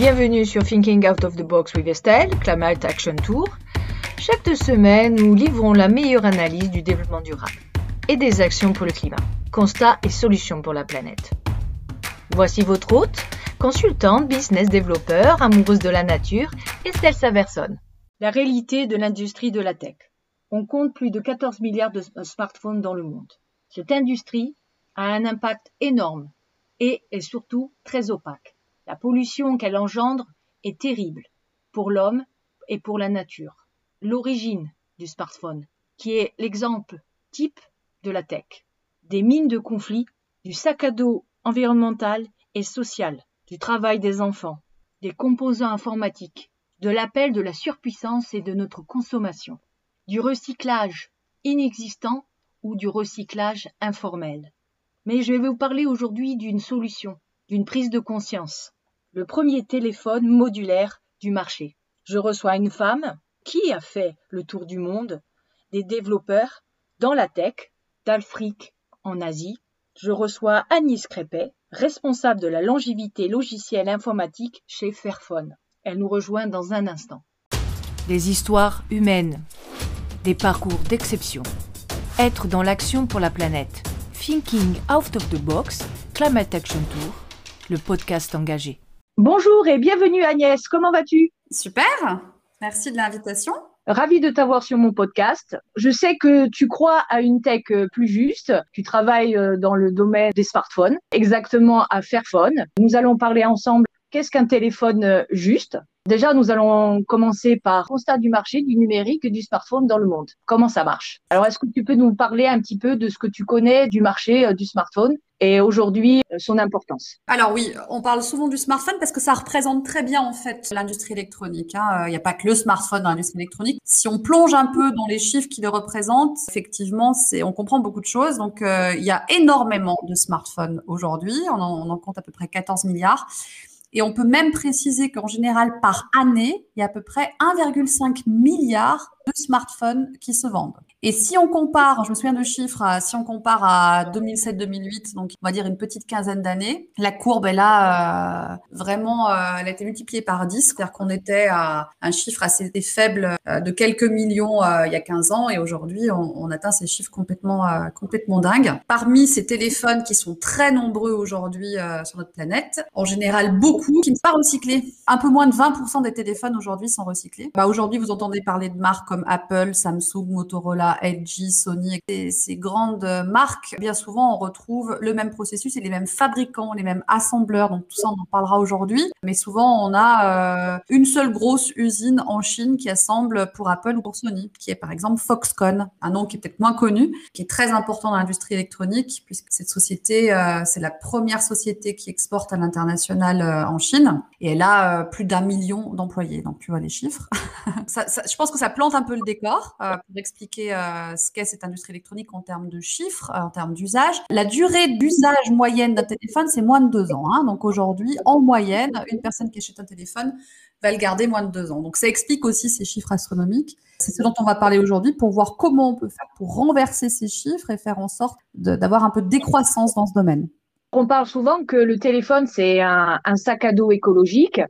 Bienvenue sur Thinking Out of the Box with Estelle, Climate Action Tour. Chaque deux semaines, nous livrons la meilleure analyse du développement durable et des actions pour le climat, constats et solutions pour la planète. Voici votre hôte, consultante, business développeur, amoureuse de la nature, Estelle Saverson. La réalité de l'industrie de la tech. On compte plus de 14 milliards de smartphones dans le monde. Cette industrie a un impact énorme et est surtout très opaque. La pollution qu'elle engendre est terrible pour l'homme et pour la nature. L'origine du smartphone, qui est l'exemple type de la tech. Des mines de conflits, du sac à dos environnemental et social, du travail des enfants, des composants informatiques, de l'appel de la surpuissance et de notre consommation, du recyclage inexistant ou du recyclage informel. Mais je vais vous parler aujourd'hui d'une solution, d'une prise de conscience. Le premier téléphone modulaire du marché. Je reçois une femme qui a fait le tour du monde, des développeurs dans la tech, d'Alfrique en Asie. Je reçois Agnès Crépet, responsable de la longévité logicielle informatique chez Fairphone. Elle nous rejoint dans un instant. Des histoires humaines, des parcours d'exception. Être dans l'action pour la planète. Thinking Out of the Box, Climate Action Tour, le podcast engagé. Bonjour et bienvenue Agnès, comment vas-tu? Super, merci de l'invitation. Ravi de t'avoir sur mon podcast. Je sais que tu crois à une tech euh, plus juste. Tu travailles euh, dans le domaine des smartphones, exactement à Fairphone. Nous allons parler ensemble qu'est-ce qu'un téléphone euh, juste? Déjà, nous allons commencer par constat du marché du numérique et du smartphone dans le monde. Comment ça marche? Alors, est-ce que tu peux nous parler un petit peu de ce que tu connais du marché euh, du smartphone et aujourd'hui euh, son importance? Alors oui, on parle souvent du smartphone parce que ça représente très bien en fait l'industrie électronique. Hein. Il n'y a pas que le smartphone dans l'industrie électronique. Si on plonge un peu dans les chiffres qui le représentent, effectivement, c'est on comprend beaucoup de choses. Donc il y a énormément de smartphones aujourd'hui. On en compte à peu près 14 milliards. Et on peut même préciser qu'en général, par année, il y a à peu près 1,5 milliard de smartphones qui se vendent. Et si on compare, je me souviens de chiffres, si on compare à 2007-2008, donc on va dire une petite quinzaine d'années, la courbe est là euh, vraiment, euh, elle a été multipliée par 10, c'est-à-dire qu'on était à un chiffre assez faible euh, de quelques millions il y a 15 ans et aujourd'hui on, on, atteint ces chiffres complètement, complètement dingues. Parmi ces téléphones qui sont très nombreux aujourd'hui sur notre planète, en général beaucoup qui ne sont pas recyclés. Un peu moins de 20% des téléphones aujourd'hui sont recyclés. Bah, aujourd'hui vous entendez parler de marques comme Apple, Samsung, Motorola, LG, Sony, et ces grandes marques, bien souvent, on retrouve le même processus et les mêmes fabricants, les mêmes assembleurs. Donc tout ça, on en parlera aujourd'hui. Mais souvent, on a euh, une seule grosse usine en Chine qui assemble pour Apple ou pour Sony, qui est par exemple Foxconn, un nom qui est peut-être moins connu, qui est très important dans l'industrie électronique, puisque cette société, euh, c'est la première société qui exporte à l'international euh, en Chine, et elle a plus d'un million d'employés. Donc tu vois les chiffres. je pense que ça plante un peu le décor pour expliquer euh, ce qu'est cette industrie électronique en termes de chiffres, euh, en termes d'usage. La durée d'usage moyenne d'un téléphone, c'est moins de deux ans. Hein. Donc aujourd'hui, en moyenne, une personne qui achète un téléphone va le garder moins de deux ans. Donc ça explique aussi ces chiffres astronomiques. C'est ce dont on va parler aujourd'hui pour voir comment on peut faire pour renverser ces chiffres et faire en sorte d'avoir un peu de décroissance dans ce domaine. On parle souvent que le téléphone, c'est un, un, sac à dos écologique.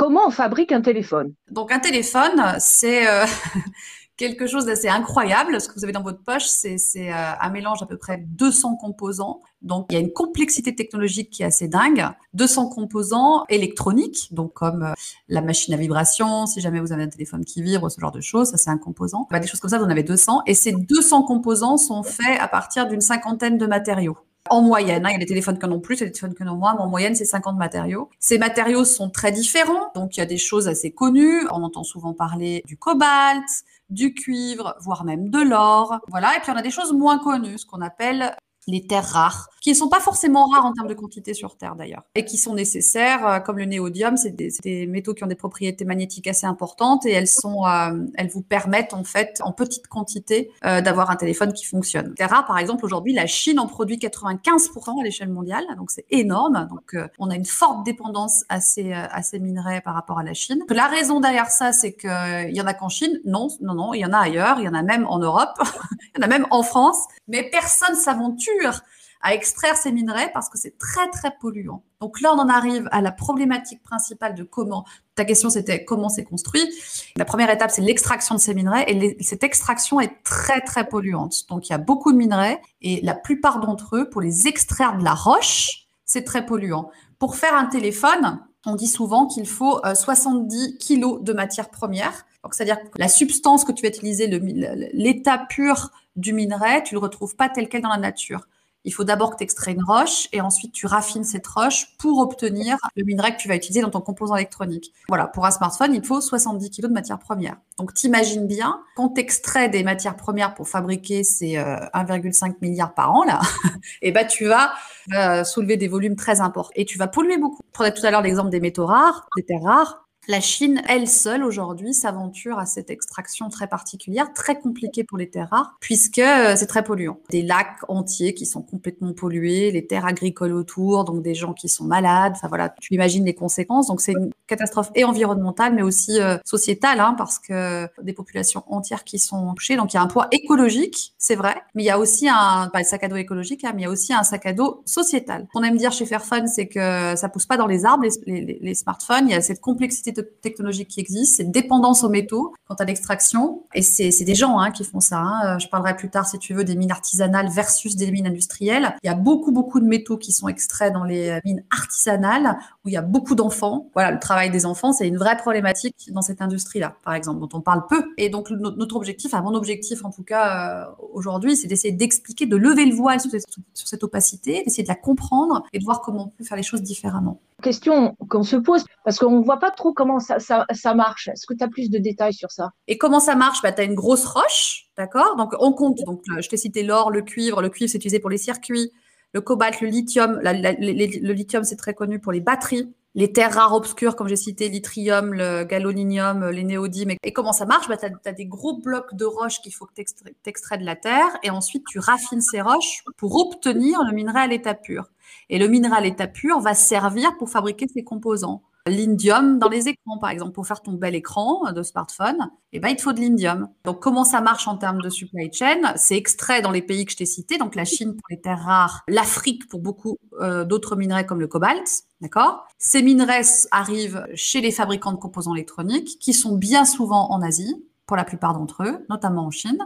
Comment on fabrique un téléphone? Donc un téléphone, c'est euh, quelque chose d'assez incroyable. Ce que vous avez dans votre poche, c'est euh, un mélange à peu près 200 composants. Donc, il y a une complexité technologique qui est assez dingue. 200 composants électroniques, donc comme euh, la machine à vibration, si jamais vous avez un téléphone qui vibre, ce genre de choses, ça c'est un composant. Bah, des choses comme ça, vous en avez 200. Et ces 200 composants sont faits à partir d'une cinquantaine de matériaux. En moyenne, hein, il y a des téléphones qui en plus, il y a des téléphones qui en ont moins, mais en moyenne, c'est 50 matériaux. Ces matériaux sont très différents, donc il y a des choses assez connues. On entend souvent parler du cobalt, du cuivre, voire même de l'or. Voilà. Et puis on a des choses moins connues, ce qu'on appelle les terres rares, qui ne sont pas forcément rares en termes de quantité sur Terre d'ailleurs, et qui sont nécessaires, euh, comme le néodyme, c'est des, métaux qui ont des propriétés magnétiques assez importantes et elles sont, euh, elles vous permettent en fait, en petite quantité, euh, d'avoir un téléphone qui fonctionne. Terres rares, par exemple, aujourd'hui, la Chine en produit 95% à l'échelle mondiale, donc c'est énorme. Donc on a une forte dépendance à ces, à minerais par rapport à la Chine. La raison derrière ça, c'est qu'il y en a qu'en Chine. Non, non, non, il y en a ailleurs, il y en a même en Europe, il y en a même en France, mais personne s'aventure à extraire ces minerais parce que c'est très très polluant. Donc là, on en arrive à la problématique principale de comment. Ta question, c'était comment c'est construit. La première étape, c'est l'extraction de ces minerais et cette extraction est très très polluante. Donc il y a beaucoup de minerais et la plupart d'entre eux, pour les extraire de la roche, c'est très polluant. Pour faire un téléphone, on dit souvent qu'il faut 70 euh, kilos de matière première. Donc, c'est-à-dire que la substance que tu vas utiliser, l'état pur du minerai, tu le retrouves pas tel quel dans la nature. Il faut d'abord que tu extrais une roche et ensuite tu raffines cette roche pour obtenir le minerai que tu vas utiliser dans ton composant électronique. Voilà, pour un smartphone, il faut 70 kg de matière première. Donc t'imagines bien, quand tu extrais des matières premières pour fabriquer ces 1,5 euh, milliard par an, là, et eh ben tu vas euh, soulever des volumes très importants et tu vas polluer beaucoup. Je prenais tout à l'heure l'exemple des métaux rares, des terres rares. La Chine, elle seule, aujourd'hui, s'aventure à cette extraction très particulière, très compliquée pour les terres rares, puisque euh, c'est très polluant. Des lacs entiers qui sont complètement pollués, les terres agricoles autour, donc des gens qui sont malades. Enfin voilà, tu imagines les conséquences. Donc c'est une catastrophe et environnementale, mais aussi euh, sociétale, hein, parce que des populations entières qui sont touchées. Donc il y a un poids écologique, c'est vrai, mais il y a aussi un, sac à dos écologique, hein, mais il y a aussi un sac à dos sociétal. Qu'on aime dire chez Fairphone, c'est que ça pousse pas dans les arbres, les, les, les smartphones. Il y a cette complexité technologiques qui existent, c'est dépendance aux métaux quant à l'extraction. Et c'est des gens hein, qui font ça. Hein. Je parlerai plus tard, si tu veux, des mines artisanales versus des mines industrielles. Il y a beaucoup, beaucoup de métaux qui sont extraits dans les mines artisanales où il y a beaucoup d'enfants. Voilà, le travail des enfants, c'est une vraie problématique dans cette industrie-là, par exemple, dont on parle peu. Et donc, notre objectif, enfin, mon objectif en tout cas euh, aujourd'hui, c'est d'essayer d'expliquer, de lever le voile sur cette opacité, d'essayer de la comprendre et de voir comment on peut faire les choses différemment question qu'on se pose, parce qu'on ne voit pas trop comment ça, ça, marche? Est-ce que tu as plus de détails sur ça? Et comment ça marche? Bah, Tu as une grosse roche, d'accord? Donc on compte, donc, euh, je t'ai cité l'or, le cuivre, le cuivre c'est utilisé pour les circuits, le cobalt, le lithium, le lithium c'est très connu pour les batteries, les terres rares obscures, comme j'ai cité, l'yttrium, le galoninium, les néodymes. Et comment ça marche? Bah, Tu as, des gros blocs de roches qu'il faut que tu extrais de la terre et ensuite tu raffines ces roches pour obtenir le minerai à l'état pur. Et le minéral état pur va servir pour fabriquer ses composants. L'indium dans les écrans, par exemple, pour faire ton bel écran de smartphone, eh ben, il te faut de l'indium. Donc, comment ça marche en termes de supply chain? C'est extrait dans les pays que je t'ai cités, donc la Chine pour les terres rares, l'Afrique pour beaucoup euh, d'autres minerais comme le cobalt, d'accord? Ces minerais arrivent chez les fabricants de composants électroniques, qui sont bien souvent en Asie, pour la plupart d'entre eux, notamment en Chine.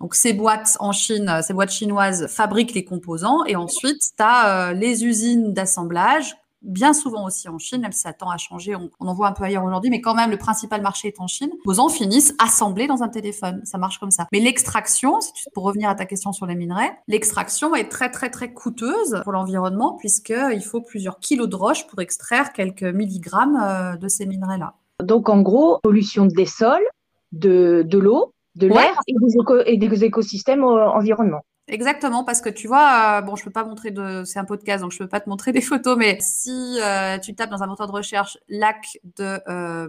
Donc, ces boîtes en Chine, ces boîtes chinoises fabriquent les composants et ensuite, tu as euh, les usines d'assemblage, bien souvent aussi en Chine, même si ça tend à changer, on, en voit un peu ailleurs aujourd'hui, mais quand même, le principal marché est en Chine. Les composants finissent assemblés dans un téléphone. Ça marche comme ça. Mais l'extraction, pour revenir à ta question sur les minerais, l'extraction est très, très, très coûteuse pour l'environnement puisqu'il faut plusieurs kilos de roche pour extraire quelques milligrammes euh, de ces minerais-là. Donc, en gros, pollution des sols, de, de l'eau, de l'air et, des écosystèmes euh, environnement. Exactement, parce que tu vois, euh, bon, je peux pas montrer de, c'est un podcast, donc je peux pas te montrer des photos, mais si euh, tu tapes dans un moteur de recherche lac de euh,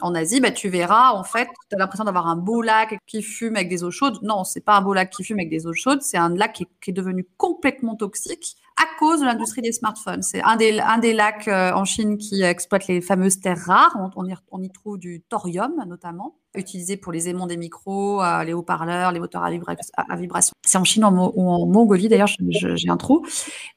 en Asie, bah, tu verras, en fait, tu as l'impression d'avoir un beau lac qui fume avec des eaux chaudes. Non, c'est pas un beau lac qui fume avec des eaux chaudes, c'est un lac qui, est devenu complètement toxique à cause de l'industrie des smartphones. C'est un des, lacs en Chine qui exploite les fameuses terres rares. On, y, trouve du thorium, notamment utilisé pour les aimants des micros, les haut-parleurs, les moteurs à, vibration. C'est en Chine ou en Mongolie, d'ailleurs, j'ai un trou.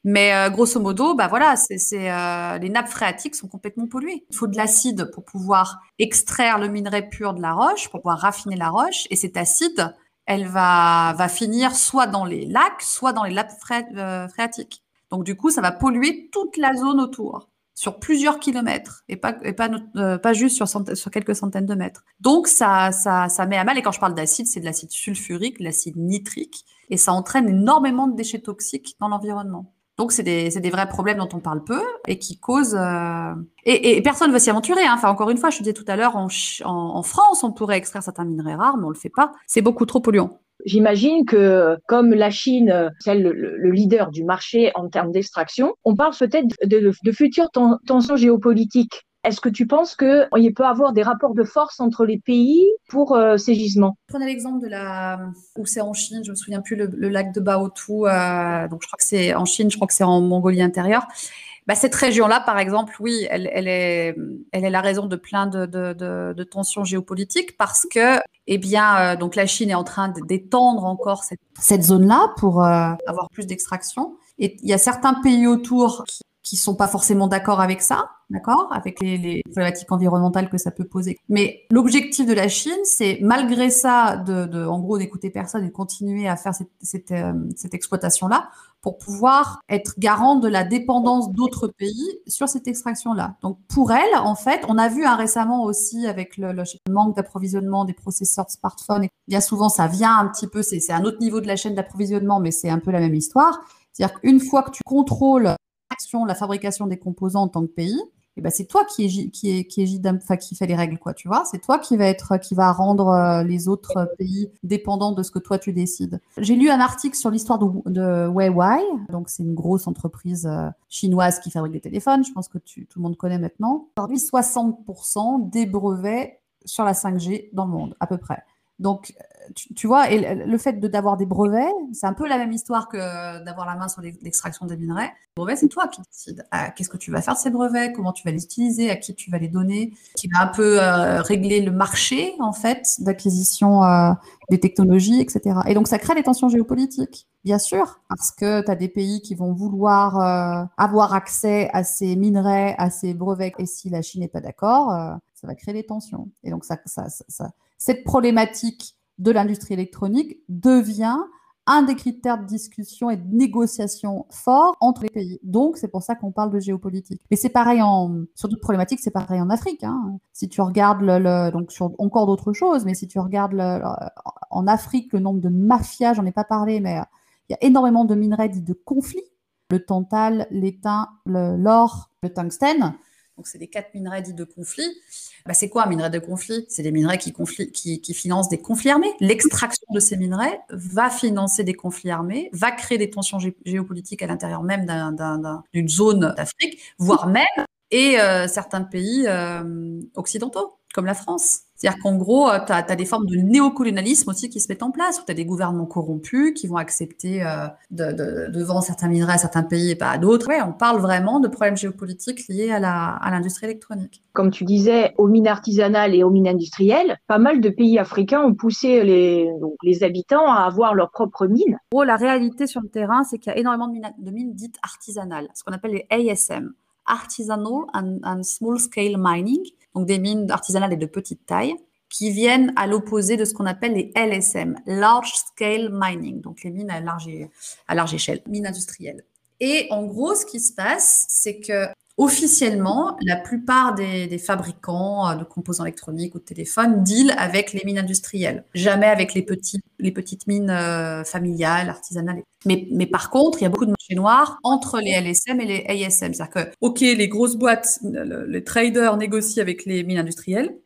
Mais euh, grosso modo, bah voilà, c'est euh, les nappes phréatiques sont complètement polluées. Il faut de l'acide pour pouvoir extraire le minerai pur de la roche, pour pouvoir raffiner la roche. Et cet acide, elle va, finir soit dans les lacs, soit dans les nappes euh, phréatiques. Donc du coup, ça va polluer toute la zone autour sur plusieurs kilomètres et pas, pas, euh, pas juste sur, sur, quelques centaines de mètres. Donc, ça, ça, ça met à mal, et quand je parle d'acide, c'est de l'acide sulfurique, l'acide nitrique, et ça entraîne énormément de déchets toxiques dans l'environnement. Donc, c'est des, des, vrais problèmes dont on parle peu et qui causent... Euh... Et, et, personne ne veut s'y aventurer. Hein. Enfin, encore une fois, je disais tout à l'heure, en, en, France, on pourrait extraire certains minerais rares, mais on le fait pas. C'est beaucoup trop polluant. J'imagine que comme la Chine, c'est le, le, leader du marché en termes d'extraction, on parle peut-être de, futures tensions géopolitiques. Est-ce que tu penses qu'il peut y avoir des rapports de force entre les pays pour euh, ces gisements? Prenez l'exemple de la où c'est en Chine, je me souviens plus le, lac de Baotou, euh, donc je crois que c'est en Chine, je crois que c'est en Mongolie intérieure. Bah, cette région-là, par exemple, oui, elle, elle, est, elle est la raison de plein de, de, de, de tensions géopolitiques parce que, eh bien, euh, donc la Chine est en train d'étendre encore cette, cette zone-là pour euh, avoir plus d'extraction. Et il y a certains pays autour qui qui sont pas forcément d'accord avec ça, d'accord, avec les, les, problématiques environnementales que ça peut poser. Mais l'objectif de la Chine, c'est malgré ça, de, de en gros, d'écouter personne et de continuer à faire cette, cette, euh, cette exploitation-là pour pouvoir être garant de la dépendance d'autres pays sur cette extraction-là. Donc pour elle, en fait, on a vu hein, récemment aussi avec le, manque d'approvisionnement des processeurs de smartphones, et bien souvent ça vient un petit peu, c'est un autre niveau de la chaîne d'approvisionnement, mais c'est un peu la même histoire. C'est-à-dire qu'une fois que tu contrôles la fabrication des composants en tant que pays, ben c'est toi qui est qui est qui est qui fait les règles quoi, tu vois. C'est toi qui va être qui va rendre euh, les autres pays dépendants de ce que toi tu décides. J'ai lu un article sur l'histoire de, de Huawei, donc c'est une grosse entreprise euh, chinoise qui fabrique des téléphones. Je pense que tout le monde connaît maintenant. Aujourd'hui, 60% des brevets sur la 5G dans le monde, à peu près. Donc, tu, vois, le fait d'avoir des brevets, c'est un peu la même histoire que d'avoir la main sur l'extraction des minerais. Les brevets, c'est toi qui décides. Ah, qu'est-ce que tu vas faire de ces brevets Comment tu vas les utiliser À qui tu vas les donner Qui va un peu euh, régler le marché, en fait, d'acquisition euh, des technologies, etc. Et donc, ça crée des tensions géopolitiques, bien sûr, parce que tu as des pays qui vont vouloir euh, avoir accès à ces minerais, à ces brevets. Et si la Chine n'est pas d'accord, ça va créer des tensions. Et donc, ça, ça, ça cette problématique de l'industrie électronique devient un des critères de discussion et de négociation fort entre les pays. Donc, c'est pour ça qu'on parle de géopolitique. Mais c'est pareil en, sur d'autres problématiques, c'est pareil en Afrique. Hein. Si tu regardes donc sur encore d'autres choses, mais si tu regardes en Afrique, le nombre de mafias, j'en ai pas parlé, mais il y a énormément de minerais dits de conflit. Le tantal, l'étain, l'or, le tungstène. Donc, c'est les quatre minerais dits de conflit. Bah, c'est quoi un minerai de conflit? C'est des minerais qui, qui, financent des conflits armés. L'extraction de ces minerais va financer des conflits armés, va créer des tensions géopolitiques à l'intérieur même d'une zone d'Afrique, voire même et euh, certains pays euh, occidentaux, comme la France. C'est-à-dire qu'en gros, euh, tu as, des formes de néocolonialisme aussi qui se mettent en place, où tu as des gouvernements corrompus qui vont accepter euh, de, de, de, vendre certains minerais à certains pays et pas à d'autres. Ouais, on parle vraiment de problèmes géopolitiques liés à l'industrie à électronique. Comme tu disais, aux mines artisanales et aux mines industrielles, pas mal de pays africains ont poussé les, donc, les habitants à avoir leurs propres mines. En gros, la réalité sur le terrain, c'est qu'il y a énormément de mines, de mines dites artisanales, ce qu'on appelle les ASM, Artisanal and, Small Scale Mining donc des mines artisanales et de petite taille, qui viennent à l'opposé de ce qu'on appelle les LSM, Large Scale Mining, donc les mines à large, à large échelle, mines industrielles. Et en gros, ce qui se passe, c'est que officiellement, la plupart des, fabricants euh, de composants électroniques ou de téléphones deal avec les mines industrielles, jamais avec les, petites mines euh, familiales, artisanales. Mais, par contre, il y a beaucoup de marché noir entre les LSM et les ASM. C'est-à-dire que, OK, les grosses boîtes, les traders négocient avec les mines industrielles,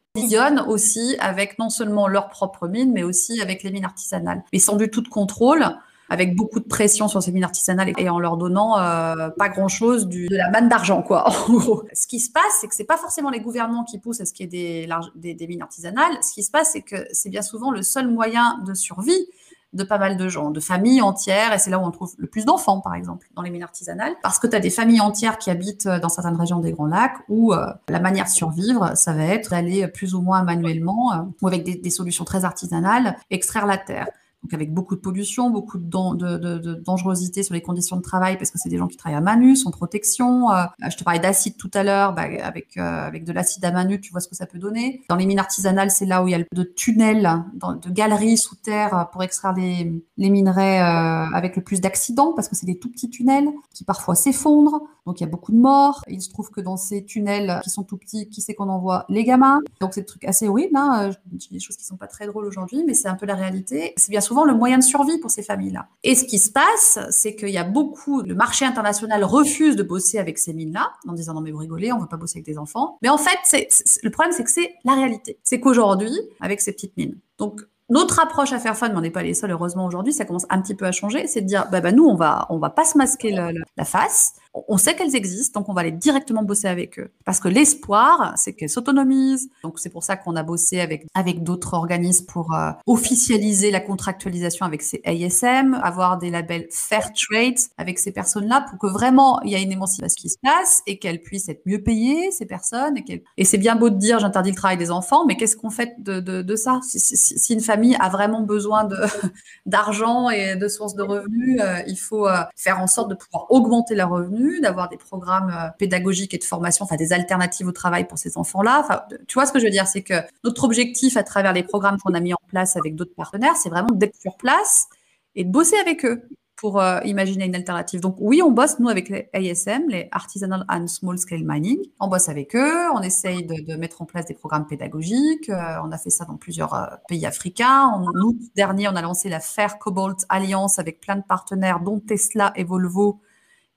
aussi avec non seulement leurs propres mines, mais aussi avec les mines artisanales. Mais sans du tout de contrôle, avec beaucoup de pression sur ces mines artisanales et en leur donnant euh, pas grand-chose de la manne d'argent, quoi. ce qui se passe, c'est que c'est pas forcément les gouvernements qui poussent à ce qu'il y ait des, mines artisanales. Ce qui se passe, c'est que c'est bien souvent le seul moyen de survie de pas mal de gens, de familles entières, et c'est là où on trouve le plus d'enfants, par exemple, dans les mines artisanales, parce que tu as des familles entières qui habitent dans certaines régions des Grands Lacs, où euh, la manière de survivre, ça va être d'aller plus ou moins manuellement, euh, ou avec des, solutions très artisanales, extraire la terre donc avec beaucoup de pollution, beaucoup de, dangerosité sur les conditions de travail parce que c'est des gens qui travaillent à Manu, sans protection. Euh, je te parlais d'acide tout à l'heure, bah, avec euh, avec de l'acide à Manu, tu vois ce que ça peut donner. Dans les mines artisanales, c'est là où il y a de tunnels, de galeries sous terre pour extraire les, minerais euh, avec le plus d'accidents parce que c'est des tout petits tunnels qui parfois s'effondrent. Donc il y a beaucoup de morts. Il se trouve que dans ces tunnels qui sont tout petits, qui c'est qu'on envoie les gamins? Donc c'est des trucs assez horribles. Hein. Des choses qui sont pas très drôles aujourd'hui, mais c'est un peu la réalité. C'est bien souvent le moyen de survie pour ces familles-là. Et ce qui se passe, c'est qu'il y a beaucoup, le marché international refuse de bosser avec ces mines-là, en disant non mais vous on veut pas bosser avec des enfants. Mais en fait, le problème, c'est que c'est la réalité. C'est qu'aujourd'hui, avec ces petites mines, donc notre approche à faire fun, mais on n'est pas les seuls heureusement aujourd'hui, ça commence un petit peu à changer, c'est de dire bah, bah nous on va on va pas se masquer la, face, On sait qu'elles existent, donc on va aller directement bosser avec eux. Parce que l'espoir, c'est qu'elles s'autonomisent. Donc c'est pour ça qu'on a bossé avec, avec d'autres organismes pour euh, officialiser la contractualisation avec ces ASM, avoir des labels Fair Trade avec ces personnes-là pour que vraiment il y ait une émancipation qui se passe et qu'elles puissent être mieux payées, ces personnes. Et, c'est bien beau de dire j'interdis le travail des enfants, mais qu'est-ce qu'on fait de, de, ça? Si, une famille a vraiment besoin d'argent et de sources de revenus, euh, il faut euh, faire en sorte de pouvoir augmenter leurs revenus, d'avoir des programmes euh, pédagogiques et de formation, enfin des alternatives au travail pour ces enfants-là. Tu vois ce que je veux dire, c'est que notre objectif à travers les programmes qu'on a mis en place avec d'autres partenaires, c'est vraiment d'être sur place et de bosser avec eux pour euh, imaginer une alternative. Donc oui, on bosse, nous, avec les ASM, les Artisanal and Small Scale Mining. On bosse avec eux, on essaye de, mettre en place des programmes pédagogiques. Euh, on a fait ça dans plusieurs pays africains. En août dernier, on a lancé la Fair Cobalt Alliance avec plein de partenaires, dont Tesla et Volvo,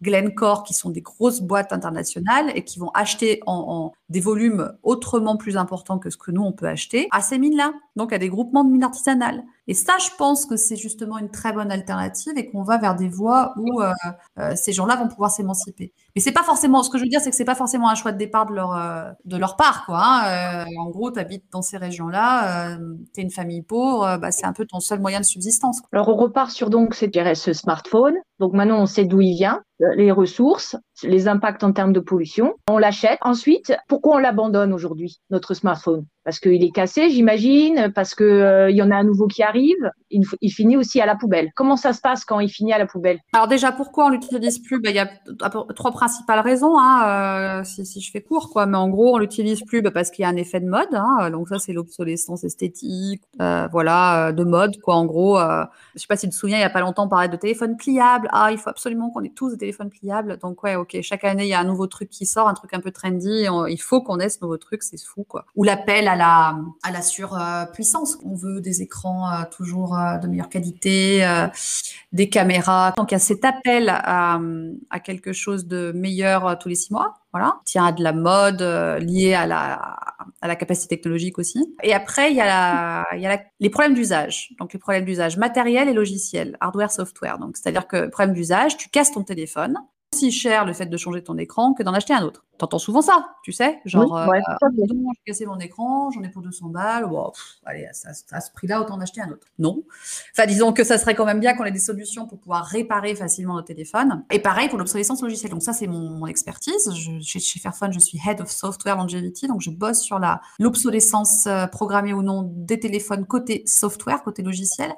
Glencore, qui sont des grosses boîtes internationales et qui vont acheter en, en, des volumes autrement plus importants que ce que nous, on peut acheter à ces mines-là, donc à des groupements de mines artisanales. Et ça, je pense que c'est justement une très bonne alternative et qu'on va vers des voies où euh, euh, ces gens-là vont pouvoir s'émanciper. Mais c'est pas forcément, ce que je veux dire, c'est que c'est pas forcément un choix de départ de leur, euh, de leur part, quoi. Hein. en gros, tu habites dans ces régions-là, tu es une famille pauvre, bah, c'est un peu ton seul moyen de subsistance. Alors, on repart sur donc ce smartphone. Donc maintenant, on sait d'où il vient, les ressources, les impacts en termes de pollution. On l'achète. Ensuite, pourquoi on l'abandonne aujourd'hui, notre smartphone? Parce qu'il est cassé, j'imagine, parce qu'il euh, y en a un nouveau qui arrive, il, finit aussi à la poubelle. Comment ça se passe quand il finit à la poubelle? Alors déjà, pourquoi on l'utilise plus? Bah, Il y a trois principales raisons, hein, euh, si, je fais court, quoi. Mais en gros, on l'utilise plus bah, parce qu'il y a un effet de mode. Hein, donc ça, c'est l'obsolescence esthétique, euh, voilà, de mode, quoi. En gros, euh, je sais pas si tu te souviens, il y a pas longtemps, on parlait de téléphone pliable. Ah, il faut absolument qu'on ait tous des téléphones pliables. Donc ouais, ok. Chaque année, il y a un nouveau truc qui sort, un truc un peu trendy. Il faut qu'on ait ce nouveau truc, c'est fou, quoi. Ou l'appel à à la surpuissance. On veut des écrans euh, toujours euh, de meilleure qualité, euh, des caméras. Donc il y a cet appel à, quelque chose de meilleur tous les six mois. Voilà, tient à de la mode liée à la, capacité technologique aussi. Et après, il y a, il y a les problèmes d'usage. Donc, les problèmes d'usage matériel et logiciel, hardware, software. Donc, c'est-à-dire que problème d'usage, tu casses ton téléphone. Si cher le fait de changer ton écran que d'en acheter un autre. T'entends souvent ça, tu sais Genre, oui, ouais, euh, j'ai cassé mon écran, j'en ai pour 200 balles. Bon, pff, allez, à, à, ce prix-là, autant en acheter un autre. Non. Enfin, disons que ça serait quand même bien qu'on ait des solutions pour pouvoir réparer facilement nos téléphones. Et pareil pour l'obsolescence logicielle. Donc ça, c'est mon, mon, expertise. Je, chez, chez, Fairphone, je suis Head of Software Longevity. Donc je bosse sur la l'obsolescence euh, programmée ou non des téléphones côté software, côté logiciel.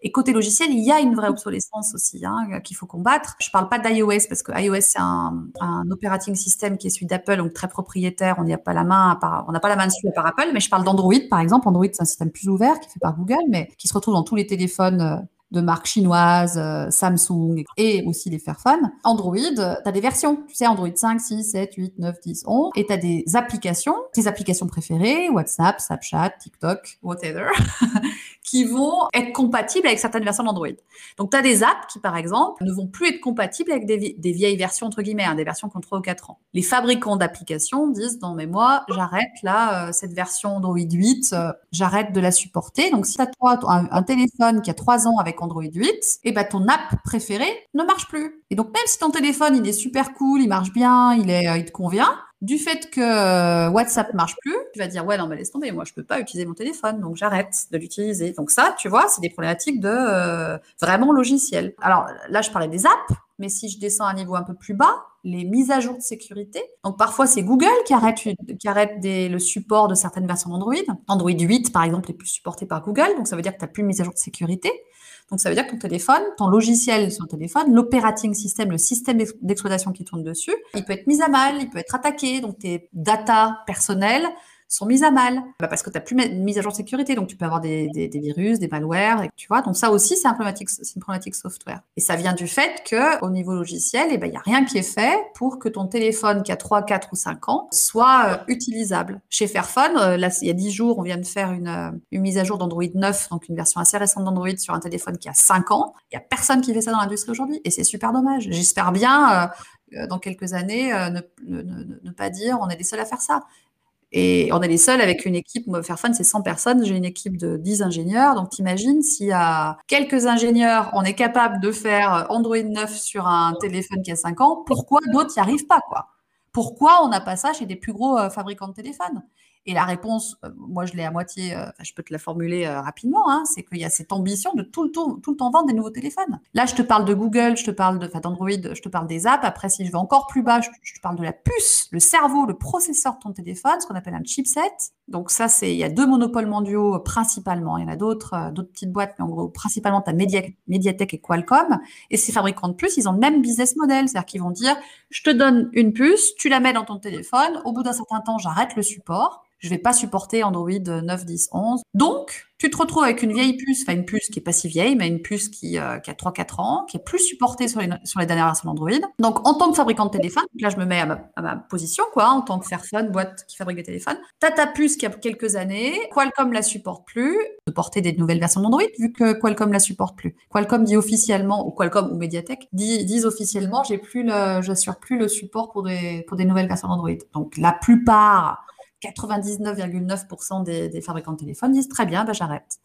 Et côté logiciel, il y a une vraie obsolescence aussi hein, qu'il faut combattre. Je parle pas d'iOS parce que iOS, c'est un, un operating system qui est d'Apple, donc très propriétaire. On n'y a pas la main, part, on n'a pas la main dessus par Apple. Mais je parle d'Android, par exemple. Android, c'est un système plus ouvert qui est fait par Google, mais qui se retrouve dans tous les téléphones de marques chinoises, euh, Samsung et aussi les Fairphone. Android, tu as des versions. Tu sais, Android 5, 6, 7, 8, 9, 10, 11. Et tu as des applications, tes applications préférées, WhatsApp, Snapchat, TikTok, whatever, qui vont être compatibles avec certaines versions d'Android. Donc, tu as des apps qui, par exemple, ne vont plus être compatibles avec des, vieilles versions, entre guillemets, hein, des versions qui ont 3 ou 4 ans. Les fabricants d'applications disent, non, mais moi, j'arrête là, euh, cette version Android 8, euh, j'arrête de la supporter. Donc, si tu as toi, un, un téléphone qui a 3 ans avec Android 8, et bah ton app préférée ne marche plus. Et donc même si ton téléphone il est super cool, il marche bien, il est, il te convient, du fait que WhatsApp marche plus, tu vas dire ouais non mais laisse tomber, moi je peux pas utiliser mon téléphone, donc j'arrête de l'utiliser. Donc ça, tu vois, c'est des problématiques de euh, vraiment logiciel. Alors là, je parlais des apps, mais si je descends à un niveau un peu plus bas, les mises à jour de sécurité. Donc parfois c'est Google qui arrête, qui arrête le support de certaines versions d'Android. Android 8 par exemple est plus supporté par Google, donc ça veut dire que tu n'as plus de mise à jour de sécurité. Donc, ça veut dire que ton téléphone, ton logiciel sur le téléphone, l'operating system, le système d'exploitation qui tourne dessus, il peut être mis à mal, il peut être attaqué. Donc, tes data personnelles sont mises à mal bah parce que tu n'as plus de mise à jour de sécurité. Donc, tu peux avoir des, des, virus, des malwares, tu vois. Donc, ça aussi, c'est une problématique software. Et ça vient du fait que au niveau logiciel, il eh ben, n'y a rien qui est fait pour que ton téléphone qui a 3, 4 ou 5 ans soit euh, utilisable. Chez Fairphone, euh, il y a 10 jours, on vient de faire une, euh, mise à jour d'Android 9, donc une version assez récente d'Android sur un téléphone qui a 5 ans. Il n'y a personne qui fait ça dans l'industrie aujourd'hui. Et c'est super dommage. J'espère bien, dans quelques années, ne, ne, pas dire on est les seuls à faire ça Et on est les seuls avec une équipe, Fairphone, c'est 100 personnes, j'ai une équipe de 10 ingénieurs. Donc t'imagines, s'il y a quelques ingénieurs, on est capable de faire Android 9 sur un téléphone qui a 5 ans, pourquoi d'autres n'y arrivent pas quoi? Pourquoi on n'a pas ça chez des plus gros euh, fabricants de téléphones? Et la réponse, euh, moi je l'ai à moitié, euh, je peux te la formuler euh, rapidement, hein, c'est qu'il y a cette ambition de tout le, temps, vendre des nouveaux téléphones. Là, je te parle de Google, je te parle d'Android, je te parle des apps. Après, si je vais encore plus bas, je, te parle de la puce, le cerveau, le processeur de ton téléphone, ce qu'on appelle un chipset. Donc ça, c'est, il y a deux monopoles mondiaux principalement. Il y en a d'autres, d'autres petites boîtes, mais en gros, principalement, tu as Mediatek et Qualcomm. Et ces fabricants de puces, ils ont le même business model. C'est-à-dire qu'ils vont dire, je te donne une puce, tu la mets dans ton téléphone, au bout d'un certain temps, j'arrête le support je vais pas supporter Android 9, 10, 11. Donc, tu te retrouves avec une vieille puce, enfin une puce qui est pas si vieille, mais une puce qui, euh, a 3-4 ans, qui est plus supportée sur les, sur dernières versions d'Android. Donc, en tant que fabricant de téléphone, là, je me mets à ma, position, quoi, en tant que Fairphone, boîte qui fabrique des téléphones. Tu as ta puce qui a quelques années, Qualcomm la supporte plus, de porter des nouvelles versions d'Android, vu que Qualcomm la supporte plus. Qualcomm dit officiellement, ou Qualcomm ou Mediatek, dit, disent officiellement, j'ai plus le, j'assure plus le support pour des, pour des nouvelles versions d'Android. Donc, la plupart 99,9% des, fabricants de téléphones disent très bien, bah, j'arrête.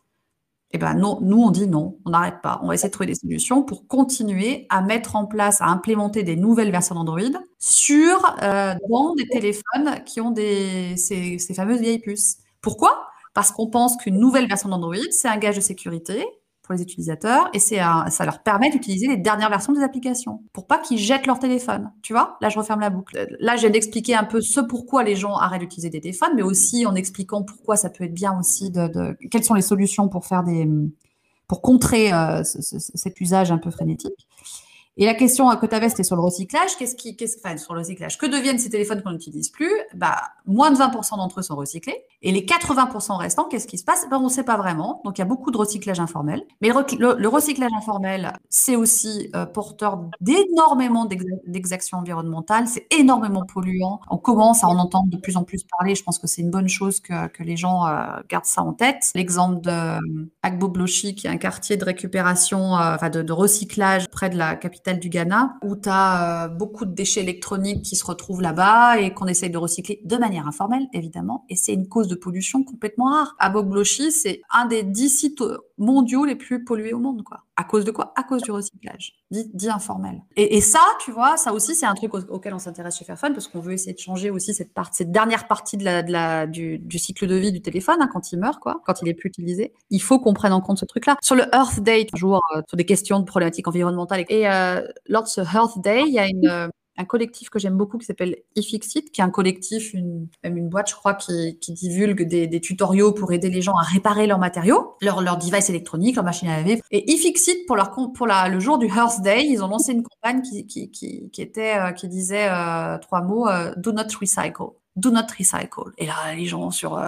Eh ben non, nous on dit non, on n'arrête pas. On va essayer de trouver des solutions pour continuer à mettre en place, à implémenter des nouvelles versions d'Android sur euh, dans des téléphones qui ont ces fameuses vieilles puces. Pourquoi? Parce qu'on pense qu'une nouvelle version d'Android, c'est un gage de sécurité, pour les utilisateurs et c'est ça leur permet d'utiliser les dernières versions des applications pour pas qu'ils jettent leur téléphone. Tu vois? Là, je referme la boucle. Là, viens d'expliquer un peu ce pourquoi les gens arrêtent d'utiliser des téléphones, mais aussi en expliquant pourquoi ça peut être bien aussi de, quelles sont les solutions pour faire des pour contrer euh, cet usage un peu frénétique. Et la question que tu avais, c'était sur le recyclage. Qu'est-ce qui, enfin, sur le recyclage, que deviennent ces téléphones qu'on n'utilise plus? Bah, moins de 20% d'entre eux sont recyclés. Et les 80% restants, qu'est-ce qui se passe? Ben, On ne sait pas vraiment. Donc, il y a beaucoup de recyclage informel. Mais le, recyclage informel, c'est aussi euh, porteur d'énormément d'exactions environnementales. C'est énormément polluant. On commence à en entendre de plus en plus parler. Je pense que c'est une bonne chose que, les gens euh, gardent ça en tête. L'exemple de euh, Agbo Blochi, qui est un quartier de récupération, enfin de, de recyclage près de la capitale du Ghana, où tu as euh, beaucoup de déchets électroniques qui se retrouvent là-bas et qu'on essaye de recycler de manière informelle, évidemment. Et c'est une cause de pollution complètement rare. Abogloshi, c'est un des dix sites mondiaux les plus pollués au monde, quoi. À cause de quoi? À cause du recyclage, dit, informel. Et, ça, tu vois, ça aussi, c'est un truc auquel on s'intéresse chez Fairphone parce qu'on veut essayer de changer aussi cette, part, cette dernière partie de la, du, cycle de vie du téléphone hein, quand il meurt, quoi, quand il est plus utilisé. Il faut qu'on prenne en compte ce truc-là. Sur le Earth Day, toujours euh, sur des questions de problématiques environnementales. Et euh, lors de ce Earth Day, il y a euh, un collectif que j'aime beaucoup qui s'appelle iFixit, qui est un collectif, une, même une boîte, je crois, qui, divulgue des, des, tutoriaux pour aider les gens à réparer leurs matériaux, leurs leur device électroniques, leur machine à laver. Et iFixit, pour, le jour du Earth Day, ils ont lancé une campagne qui, euh, disait euh, trois mots, euh, Do not recycle. Do not recycle. Et là, les gens sur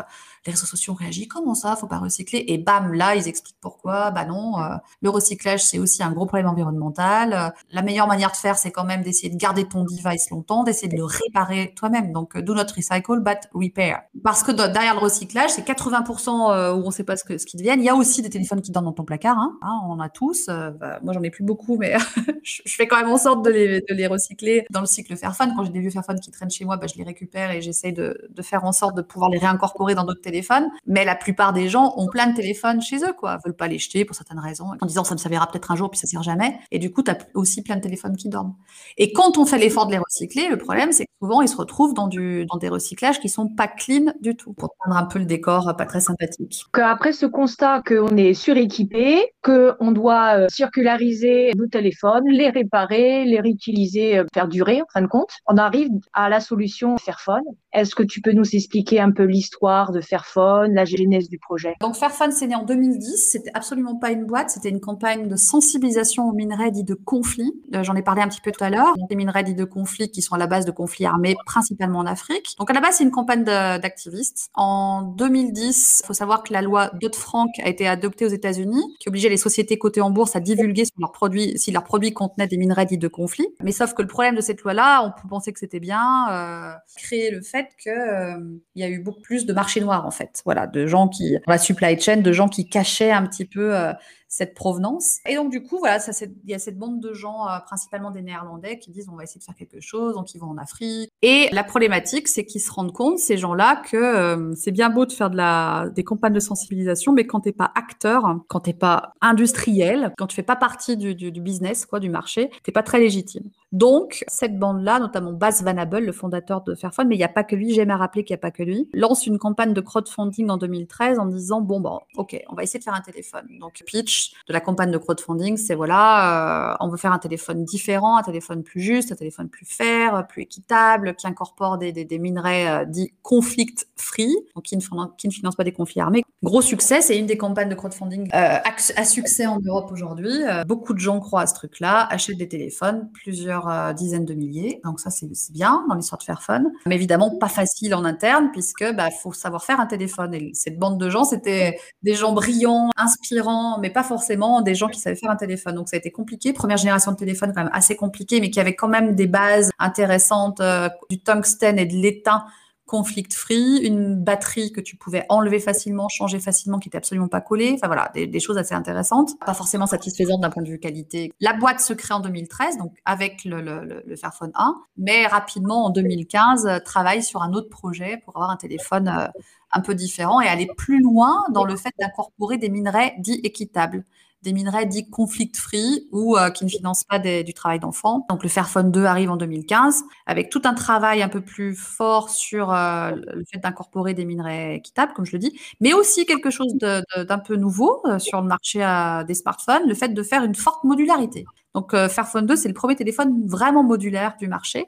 les réseaux sociaux ont réagi, comment ça, faut pas recycler Et bam, là, ils expliquent pourquoi. Bah non, euh, le recyclage, c'est aussi un gros problème environnemental. Euh, la meilleure manière de faire, c'est quand même d'essayer de garder ton device longtemps, d'essayer de le réparer toi-même. Donc, euh, do not recycle, but repair. Parce que derrière le recyclage, c'est 80% où on sait pas ce que ce qu'ils deviennent. Il y a aussi des téléphones qui dorment dans ton placard. Hein. Hein, on en a tous. Bah, moi, j'en ai plus beaucoup, mais je fais quand même en sorte de les, recycler dans le cycle Fairphone. Quand j'ai des vieux Fairphone qui traînent chez moi, bah, je les récupère et j'essaye de, de faire en sorte de pouvoir les réincorporer dans d'autres téléphone, mais la plupart des gens ont plein de téléphones chez eux, quoi, veulent pas les jeter pour certaines raisons, en disant ça me servira peut-être un jour puis ça sert jamais. Et du coup, tu as aussi plein de téléphones qui dorment. Et quand on fait l'effort de les recycler, le problème c'est que souvent ils se retrouvent dans des recyclages qui sont pas clean du tout, pour prendre un peu le décor pas très sympathique. Après ce constat qu'on est suréquipé, qu'on doit euh, circulariser nos téléphones, les réparer, les réutiliser, euh, faire durer en fin de compte, on arrive à la solution Fairphone. Est-ce que tu peux nous expliquer un peu l'histoire de Fairphone? La genèse du projet Donc Fairphone, c'est né en 2010. C'était absolument pas une boîte, c'était une campagne de sensibilisation aux minerais dits de conflit. Euh, j'en ai parlé un petit peu tout à l'heure. Des minerais dits de conflit qui sont à la base de conflits armés, principalement en Afrique. Donc à la base, c'est une campagne d'activistes. En 2010, il faut savoir que la loi Dodd-Frank a été adoptée aux États-Unis, qui obligeait les sociétés cotées en bourse à divulguer sur leurs produits, si leurs produits contenaient des minerais dits de conflit. Mais sauf que le problème de cette loi-là, on peut penser que c'était bien, euh, créer le fait qu'il euh, y a eu beaucoup plus de marché noir en fait. Voilà, de gens qui, dans la supply chain, de gens qui cachaient un petit peu euh, cette provenance. Et donc, du coup, voilà, il y a cette bande de gens, euh, principalement des Néerlandais, qui disent on va essayer de faire quelque chose, donc ils vont en Afrique. Et la problématique, c'est qu'ils se rendent compte, ces gens-là, que euh, c'est bien beau de faire des campagnes de sensibilisation, mais quand t'es pas acteur, quand t'es pas industriel, quand tu fais pas partie du, business, quoi, du marché, t'es pas très légitime. Donc, cette bande-là, notamment Bas Van Abel, le fondateur de Fairphone, mais il n'y a pas que lui, j'aime à rappeler qu'il n'y a pas que lui, lance une campagne de crowdfunding en 2013 en disant, bon, bon, ok, on va essayer de faire un téléphone. Donc, pitch de la campagne de crowdfunding, c'est voilà, euh, on veut faire un téléphone différent, un téléphone plus juste, un téléphone plus fair, plus équitable, qui incorpore des, des, minerais euh, dits conflict free, donc qui ne, finance pas des conflits armés. Gros succès, c'est une des campagnes de crowdfunding euh, à, succès en Europe aujourd'hui. Beaucoup de gens croient à ce truc-là, achètent des téléphones, plusieurs dizaines de milliers. Donc ça, c'est bien dans l'histoire de Fairphone. Mais évidemment, pas facile en interne puisque bah faut savoir faire un téléphone. Et cette bande de gens, c'était des gens brillants, inspirants, mais pas forcément des gens qui savaient faire un téléphone. Donc ça a été compliqué. Première génération de téléphone quand même assez compliqué, mais qui avait quand même des bases intéressantes, du tungstène et de l'étain conflict free, une batterie que tu pouvais enlever facilement, changer facilement, qui était absolument pas collée. Enfin voilà, des, choses assez intéressantes, pas forcément satisfaisantes d'un point de vue qualité. La boîte se crée en 2013, donc avec le, le, le Fairphone 1, mais rapidement en 2015 euh, travaille sur un autre projet pour avoir un téléphone euh, un peu différent et aller plus loin dans le fait d'incorporer des minerais dits équitables des minerais dits conflict-free ou euh, qui ne financent pas du travail d'enfants. Donc le Fairphone 2 arrive en 2015 avec tout un travail un peu plus fort sur euh, le fait d'incorporer des minerais équitables, comme je le dis, mais aussi quelque chose d'un peu nouveau euh, sur le marché des smartphones, le fait de faire une forte modularité. Donc Fairphone 2, c'est le premier téléphone vraiment modulaire du marché.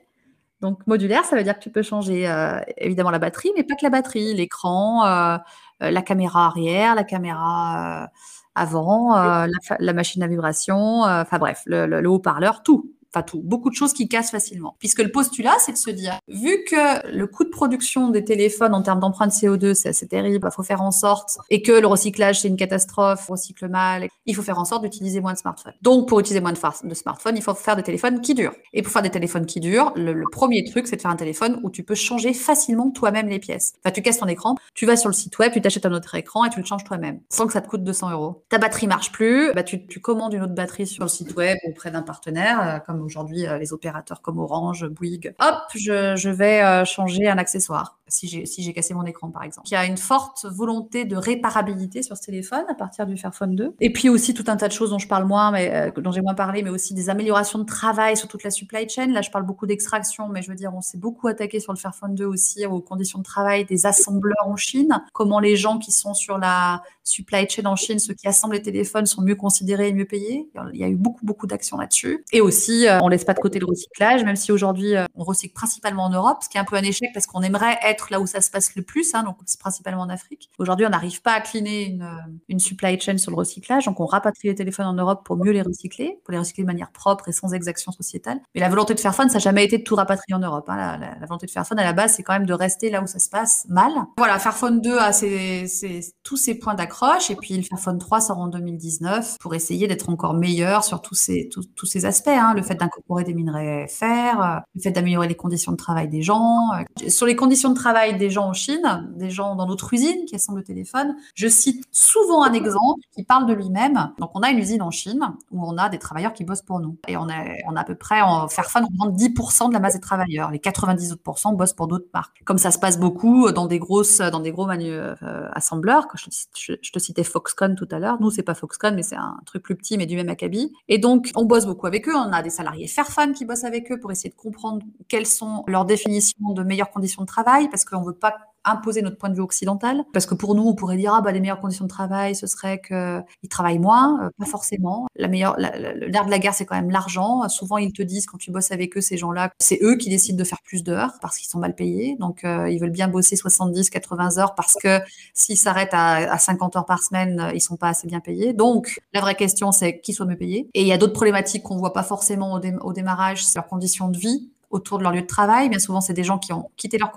Donc modulaire, ça veut dire que tu peux changer évidemment la batterie, mais pas que la batterie, l'écran, la caméra arrière, la caméra avant, euh, la, machine à vibration, euh, enfin bref, le haut-parleur, tout enfin tout, beaucoup de choses qui cassent facilement. Puisque le postulat, c'est de se dire, vu que le coût de production des téléphones en termes d'empreinte CO2, c'est assez terrible, il faut faire en sorte, et que le recyclage, c'est une catastrophe, on recycle mal, il faut faire en sorte d'utiliser moins de smartphones. Donc, pour utiliser moins de, smartphones, il faut faire des téléphones qui durent. Et pour faire des téléphones qui durent, le, premier truc, c'est de faire un téléphone où tu peux changer facilement toi-même les pièces. Enfin, tu casses ton écran, tu vas sur le site web, tu t'achètes un autre écran et tu le changes toi-même, sans que ça te coûte 200 euros. Ta batterie marche plus, bah, tu, tu commandes une autre batterie sur le site web auprès d'un partenaire, euh, comme aujourd'hui euh, les opérateurs comme Orange, Bouygues. Hop, je, vais euh, changer un accessoire si j'ai si cassé mon écran par exemple. Il y a une forte volonté de réparabilité sur ce téléphone à partir du Fairphone 2. Et puis aussi tout un tas de choses dont je parle moins, mais euh, dont j'ai moins parlé, mais aussi des améliorations de travail sur toute la supply chain. Là, je parle beaucoup d'extraction, mais je veux dire, on s'est beaucoup attaqué sur le Fairphone 2 aussi aux conditions de travail des assembleurs en Chine. Comment les gens qui sont sur la supply chain en Chine, ceux qui assemblent les téléphones, sont mieux considérés et mieux payés. Il y a eu beaucoup beaucoup d'actions là-dessus. Et aussi, on laisse pas de côté le recyclage, même si aujourd'hui euh, on recycle principalement en Europe, ce qui est un peu un échec parce qu'on aimerait être là où ça se passe le plus, hein, donc c'est principalement en Afrique. Aujourd'hui, on n'arrive pas à cleaner une, une, supply chain sur le recyclage, donc on rapatrie les téléphones en Europe pour mieux les recycler, pour les recycler de manière propre et sans exaction sociétale. Mais la volonté de Fairphone, ça n'a jamais été de tout rapatrier en Europe. Hein. La, volonté de Fairphone, à la base, c'est quand même de rester là où ça se passe mal. Voilà, Fairphone 2 a tous ses points d'accroche, et puis le Fairphone 3 sort en 2019 pour essayer d'être encore meilleur sur tous ces, tous, tous ces aspects. Hein. Le fait d'incorporer des minerais fer, euh, le fait d'améliorer les conditions de travail des gens. Euh, sur les conditions de travail des gens en Chine, des gens dans notre usine qui assemblent le téléphone. Je cite souvent un exemple qui parle de lui-même. Donc, on a une usine en Chine où on a des travailleurs qui bossent pour nous. Et on a, on a à peu près, en Fairphone, on représente 10% de la masse des travailleurs. Les 90 autres bossent pour d'autres marques. Comme ça se passe beaucoup dans des grosses, dans des gros manu euh, assembleurs. Je te, je, je te, citais Foxconn tout à l'heure. Nous, c'est pas Foxconn, mais c'est un truc plus petit, mais du même acabit. Et donc, on bosse beaucoup avec eux. On a des salariés Fairphone qui bossent avec eux pour essayer de comprendre quelles sont leurs définitions de meilleures conditions de travail, parce qu'on veut pas imposer notre point de vue occidental. Parce que pour nous, on pourrait dire, ah bah les meilleures conditions de travail, ce serait qu'ils travaillent moins. Euh, pas forcément. La meilleure, le nerf de la guerre, c'est quand même l'argent. Souvent, ils te disent, quand tu bosses avec eux, ces gens-là, c'est eux qui décident de faire plus d'heures parce qu'ils sont mal payés. Donc, euh, ils veulent bien bosser 70, 80 heures parce que s'ils s'arrêtent à, à, 50 heures par semaine, euh, ils sont pas assez bien payés. Donc, la vraie question, c'est qu'ils soient mieux payés. Et il y a d'autres problématiques qu'on voit pas forcément au, au démarrage, c'est leurs conditions de vie autour de leur lieu de travail. Bien souvent, c'est des gens qui ont quitté leur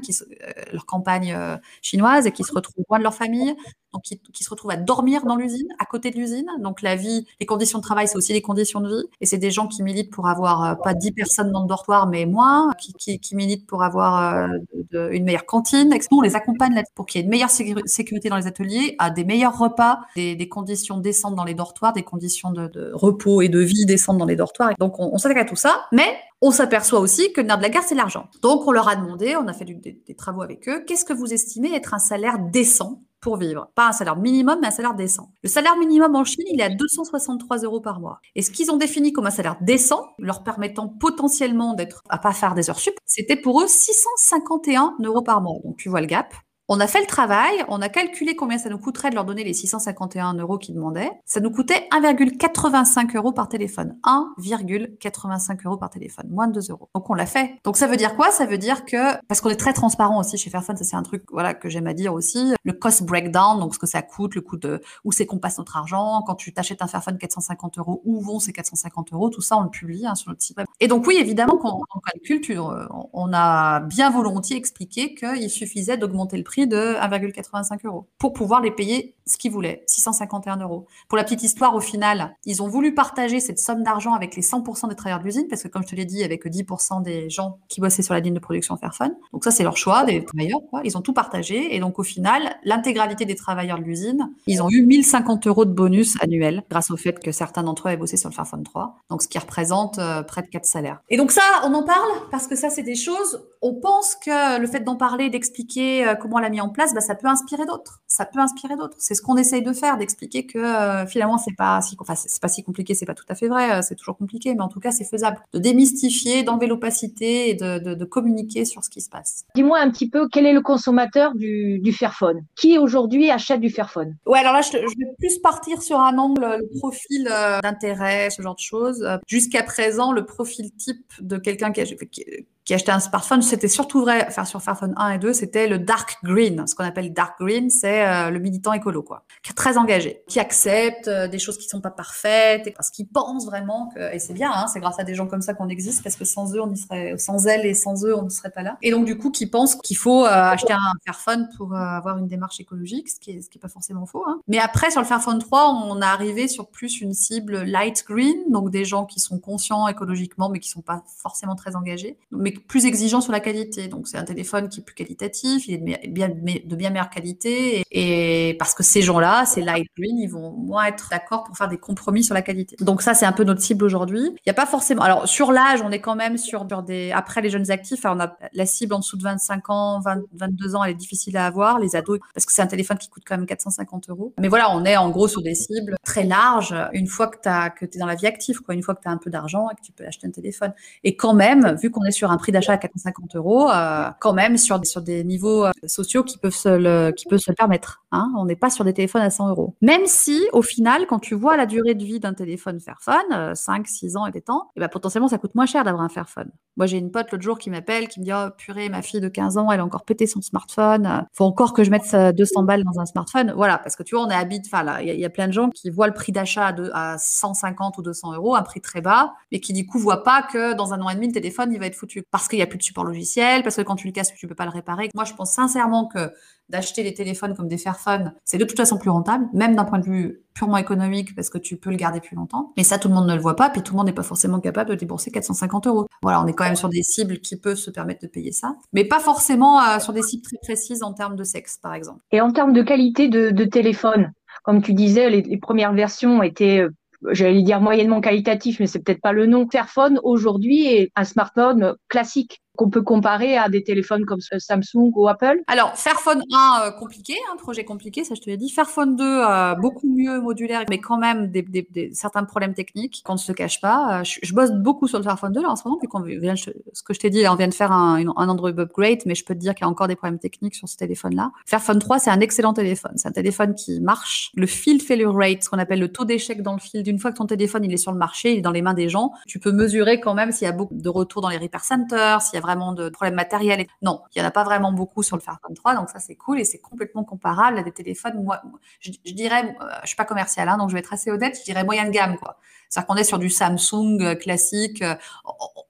qui, euh, leur campagne euh, chinoise et qui se retrouvent loin de leur famille. Donc qui, se retrouvent à dormir dans l'usine, à côté de l'usine. Donc la vie, les conditions de travail, c'est aussi les conditions de vie. Et c'est des gens qui militent pour avoir euh, pas 10 personnes dans le dortoir, mais moins, qui, militent pour avoir euh, une meilleure cantine. On les accompagne là pour qu'il y ait une meilleure sécurité dans les ateliers, à des meilleurs repas, des, conditions décentes dans les dortoirs, des conditions de, repos et de vie décentes dans les dortoirs. Donc on, s'attaque à tout ça, mais on s'aperçoit aussi que le nerf de la guerre, c'est l'argent. Donc, on leur a demandé, on a fait des travaux avec eux, qu'est-ce que vous estimez être un salaire décent pour vivre. Pas un salaire minimum, mais un salaire décent. Le salaire minimum en Chine, il est à 263 euros par mois. Et ce qu'ils ont défini comme un salaire décent, leur permettant potentiellement d'être à pas faire des heures sup, c'était pour eux 651 euros par mois. Donc, tu vois le gap. On a fait le travail, on a calculé combien ça nous coûterait de leur donner les 651 euros qu'ils demandaient. Ça nous coûtait 1,85 euros par téléphone. 1,85 euros par téléphone, moins de 2 euros. Donc on l'a fait. Donc ça veut dire quoi? Ça veut dire que, parce qu'on est très transparent aussi chez Fairphone, ça c'est un truc voilà que j'aime à dire aussi, le cost breakdown, donc ce que ça coûte, le coût de où c'est qu'on passe notre argent, quand tu t'achètes un Fairphone 450 euros, où vont ces 450 euros, tout ça on le publie hein, sur notre site web. Et donc oui, évidemment, quand on calcule, on a bien volontiers expliqué qu'il suffisait d'augmenter le prix de 1,85 euros pour pouvoir les payer ce qu'ils voulaient, 651 euros. Pour la petite histoire, au final, ils ont voulu partager cette somme d'argent avec les 100% des travailleurs de l'usine parce que, comme je te l'ai dit, avec 10% des gens qui bossaient sur la ligne de production Fairphone. Donc ça, c'est leur choix des travailleurs. Quoi. Ils ont tout partagé et donc au final, l'intégralité des travailleurs de l'usine, ils ont eu 1050 euros de bonus annuel grâce au fait que certains d'entre eux avaient bossé sur le Fairphone 3. Donc ce qui représente euh, près de 4 salaires. Et donc ça, on en parle parce que ça, c'est des choses. On pense que le fait d'en parler, d'expliquer euh, comment la mis en place, bah, ça peut inspirer d'autres. Ça peut inspirer d'autres. C'est ce qu'on essaye de faire, d'expliquer que euh, finalement c'est pas si, enfin, c'est pas si compliqué, c'est pas tout à fait vrai, euh, c'est toujours compliqué, mais en tout cas c'est faisable. De démystifier, d'enlever l'opacité et de, de, de, communiquer sur ce qui se passe. Dis-moi un petit peu quel est le consommateur du, du Fairphone? Qui aujourd'hui achète du Fairphone? Ouais, alors là je, je, vais plus partir sur un angle, le profil euh, d'intérêt, ce genre de choses. Jusqu'à présent, le profil type de quelqu'un qui, qui qui achetait un smartphone, c'était surtout vrai, enfin sur Fairphone 1 et 2, c'était le dark green. Ce qu'on appelle dark green, c'est euh, le militant écolo, quoi. Qui est très engagé, qui accepte euh, des choses qui sont pas parfaites, parce qu'il pense vraiment que, et c'est bien, hein, c'est grâce à des gens comme ça qu'on existe, parce que sans eux, on y serait, sans elles et sans eux, on ne serait pas là. Et donc, du coup, qui pense qu'il faut euh, acheter un Fairphone pour avoir une démarche écologique, ce qui est, ce qui est pas forcément faux. Hein. Mais après, sur le Fairphone 3, on est arrivé sur plus une cible light green, donc des gens qui sont conscients écologiquement, mais qui sont pas forcément très engagés, mais plus exigeant sur la qualité. Donc, c'est un téléphone qui est plus qualitatif, il est de bien, meilleure qualité. Et, parce que ces gens-là, ces light green, ils vont moins être d'accord pour faire des compromis sur la qualité. Donc, ça, c'est un peu notre cible aujourd'hui. Il n'y a pas forcément. Alors, sur l'âge, on est quand même sur, des. Après, les jeunes actifs, on a la cible en dessous de 25 ans, 22 ans, elle est difficile à avoir. Les ados, parce que c'est un téléphone qui coûte quand même 450 euros. Mais voilà, on est en gros sur des cibles très larges une fois que tu es dans la vie active. Une fois que tu as un peu d'argent et que tu peux acheter un téléphone. Et quand même, vu qu'on est sur un prix d'achat à 450 euros, euh, quand même sur, sur des niveaux euh, sociaux qui peuvent se le, qui peuvent se le permettre. Hein. On n'est pas sur des téléphones à 100 euros. Même si, au final, quand tu vois la durée de vie d'un téléphone Fairphone, 5, euh, 6 ans et des temps, et ben, potentiellement, ça coûte moins cher d'avoir un Fairphone. Moi, j'ai une pote l'autre jour qui m'appelle, qui me dit oh, purée, ma fille de 15 ans, elle a encore pété son smartphone. Faut encore que je mette 200 balles dans un smartphone. Voilà, parce que tu vois, on est habite. Enfin, il y, a plein de gens qui voient le prix d'achat à, à 150 ou 200 euros, un prix très bas, mais qui du coup voient pas que dans un an et demi, le téléphone, il va être foutu parce qu'il y a plus de support logiciel, parce que quand tu le casses, tu peux pas le réparer. Moi, je pense sincèrement que d'acheter les téléphones comme des Fairphone, c'est de toute façon plus rentable, même d'un point de vue purement économique, parce que tu peux le garder plus longtemps. Mais ça, tout le monde ne le voit pas, puis tout le monde n'est pas forcément capable de débourser 450 euros. Voilà, on est quand même sur des cibles qui peuvent se permettre de payer ça, mais pas forcément euh, sur des cibles très précises en termes de sexe, par exemple. Et en termes de qualité de, téléphone, comme tu disais, les, les premières versions étaient euh, j'allais dire moyennement qualitatif, mais c'est peut-être pas le nom. Fairphone aujourd'hui est un smartphone classique qu'on peut comparer à des téléphones comme Samsung ou Apple Alors, Fairphone 1, euh, compliqué, un projet compliqué, ça je te l'ai dit. Fairphone 2, euh, beaucoup mieux modulaire, mais quand même des, certains problèmes techniques qu'on ne se cache pas. Euh, je, je, bosse beaucoup sur le Fairphone 2 là en ce moment, qu'on vient, ce que je t'ai dit, on vient de faire un, un Android upgrade, mais je peux te dire qu'il y a encore des problèmes techniques sur ce téléphone-là. Fairphone 3, c'est un excellent téléphone. C'est un téléphone qui marche. Le field failure rate, ce qu'on appelle le taux d'échec dans le fil, d'une fois que ton téléphone il est sur le marché, il est dans les mains des gens, tu peux mesurer quand même s'il y a beaucoup de retours dans les repair centers, s'il y a vraiment de problèmes matériels. Non, il y en a pas vraiment beaucoup sur le Fairphone 3, donc ça c'est cool et c'est complètement comparable à des téléphones. Moi, je, dirais, euh, je suis pas commercial, hein, donc je vais être assez honnête, je dirais moyenne gamme quoi. C'est-à-dire qu'on est sur du Samsung euh, classique. Euh,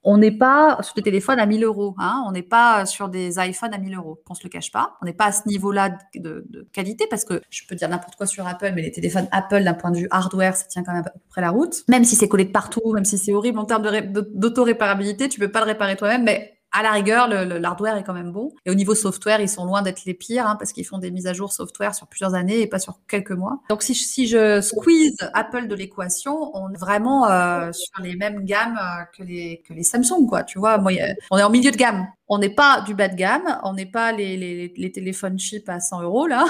on n'est pas sur des téléphones à 1000 euros. Hein. On n'est pas sur des iPhones à 1000 euros. On se le cache pas. On n'est pas à ce niveau-là de, qualité parce que je peux dire n'importe quoi sur Apple, mais les téléphones Apple, d'un point de vue hardware, ça tient quand même à peu près la route. Même si c'est collé de partout, même si c'est horrible en termes d'auto-réparabilité, tu peux pas le réparer toi-même, mais à la rigueur, l'hardware est quand même bon. Et au niveau software, ils sont loin d'être les pires hein, parce qu'ils font des mises à jour software sur plusieurs années et pas sur quelques mois. Donc si, si je squeeze Apple de l'équation, on est vraiment euh, sur les mêmes gammes euh, que les que les Samsung, quoi. Tu vois, moi, on est en milieu de gamme on n'est pas du bas de gamme, on n'est pas les, les, téléphones cheap à 100 euros là,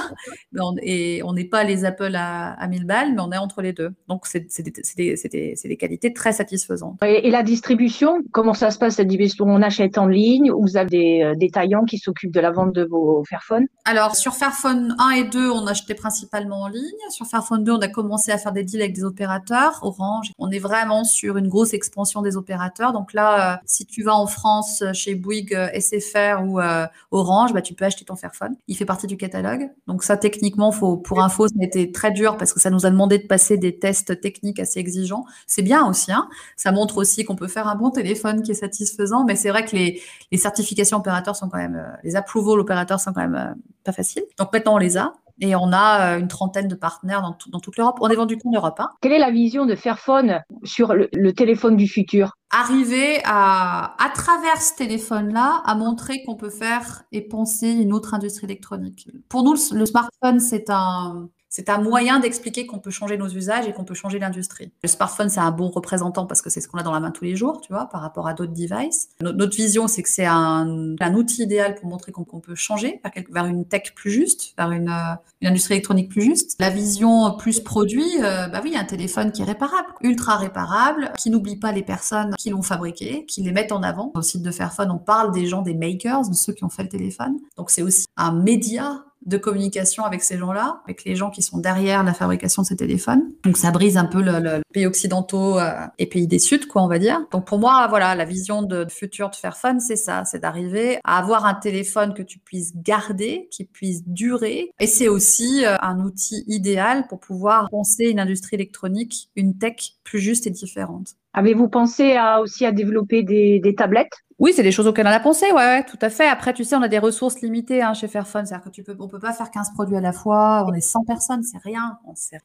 et on n'est pas les Apple à, à, 1000 balles, mais on est entre les deux. Donc c'est des, des, des, qualités très satisfaisantes. Et, la distribution, comment ça se passe cette distribution? On achète en ligne ou vous avez des euh, détaillants qui s'occupent de la vente de vos Fairphone? Alors sur Fairphone 1 et 2, on achetait principalement en ligne. Sur Fairphone 2, on a commencé à faire des deals avec des opérateurs, Orange. On est vraiment sur une grosse expansion des opérateurs. Donc là, euh, si tu vas en France chez Bouygues SFR ou euh, Orange, bah, tu peux acheter ton Fairphone. Il fait partie du catalogue. Donc ça, techniquement, faut, pour info, ça a été très dur parce que ça nous a demandé de passer des tests techniques assez exigeants. C'est bien aussi. Hein. Ça montre aussi qu'on peut faire un bon téléphone qui est satisfaisant. Mais c'est vrai que les, certifications opérateurs sont quand même, euh, les approvals opérateurs sont quand même euh, pas faciles. Donc maintenant, on les a. Et on a une trentaine de partenaires dans, dans toute l'Europe. On est vendu qu'en Europe. Hein. Quelle est la vision de Fairphone sur le téléphone du futur? Arriver à, à travers ce téléphone-là, à montrer qu'on peut faire et penser une autre industrie électronique. Pour nous, le smartphone, c'est un, c'est un moyen d'expliquer qu'on peut changer nos usages et qu'on peut changer l'industrie. Le smartphone, c'est un bon représentant parce que c'est ce qu'on a dans la main tous les jours, tu vois, par rapport à d'autres devices. Notre, vision, c'est que c'est un, outil idéal pour montrer qu'on peut changer vers, une tech plus juste, vers une, euh, une, industrie électronique plus juste. La vision plus produit, euh, bah oui, un téléphone qui est réparable, ultra réparable, qui n'oublie pas les personnes qui l'ont fabriqué, qui les mettent en avant. Au site de Fairphone, on parle des gens, des makers, de ceux qui ont fait le téléphone. Donc c'est aussi un média de communication avec ces gens-là, avec les gens qui sont derrière la fabrication de ces téléphones. Donc ça brise un peu le, pays occidentaux euh, et pays des Sud, quoi, on va dire. Donc pour moi, voilà, la vision de, futur de Fairphone, c'est ça, c'est d'arriver à avoir un téléphone que tu puisses garder, qui puisse durer. Et c'est aussi euh, un outil idéal pour pouvoir penser une industrie électronique, une tech plus juste et différente. Avez-vous pensé aussi à développer des tablettes? Oui, c'est des choses auxquelles on a pensé, ouais, ouais, tout à fait. Après, tu sais, on a des ressources limitées hein, chez Fairphone, c'est-à-dire que tu peux, on peut pas faire 15 produits à la fois, on est 100 personnes, c'est rien.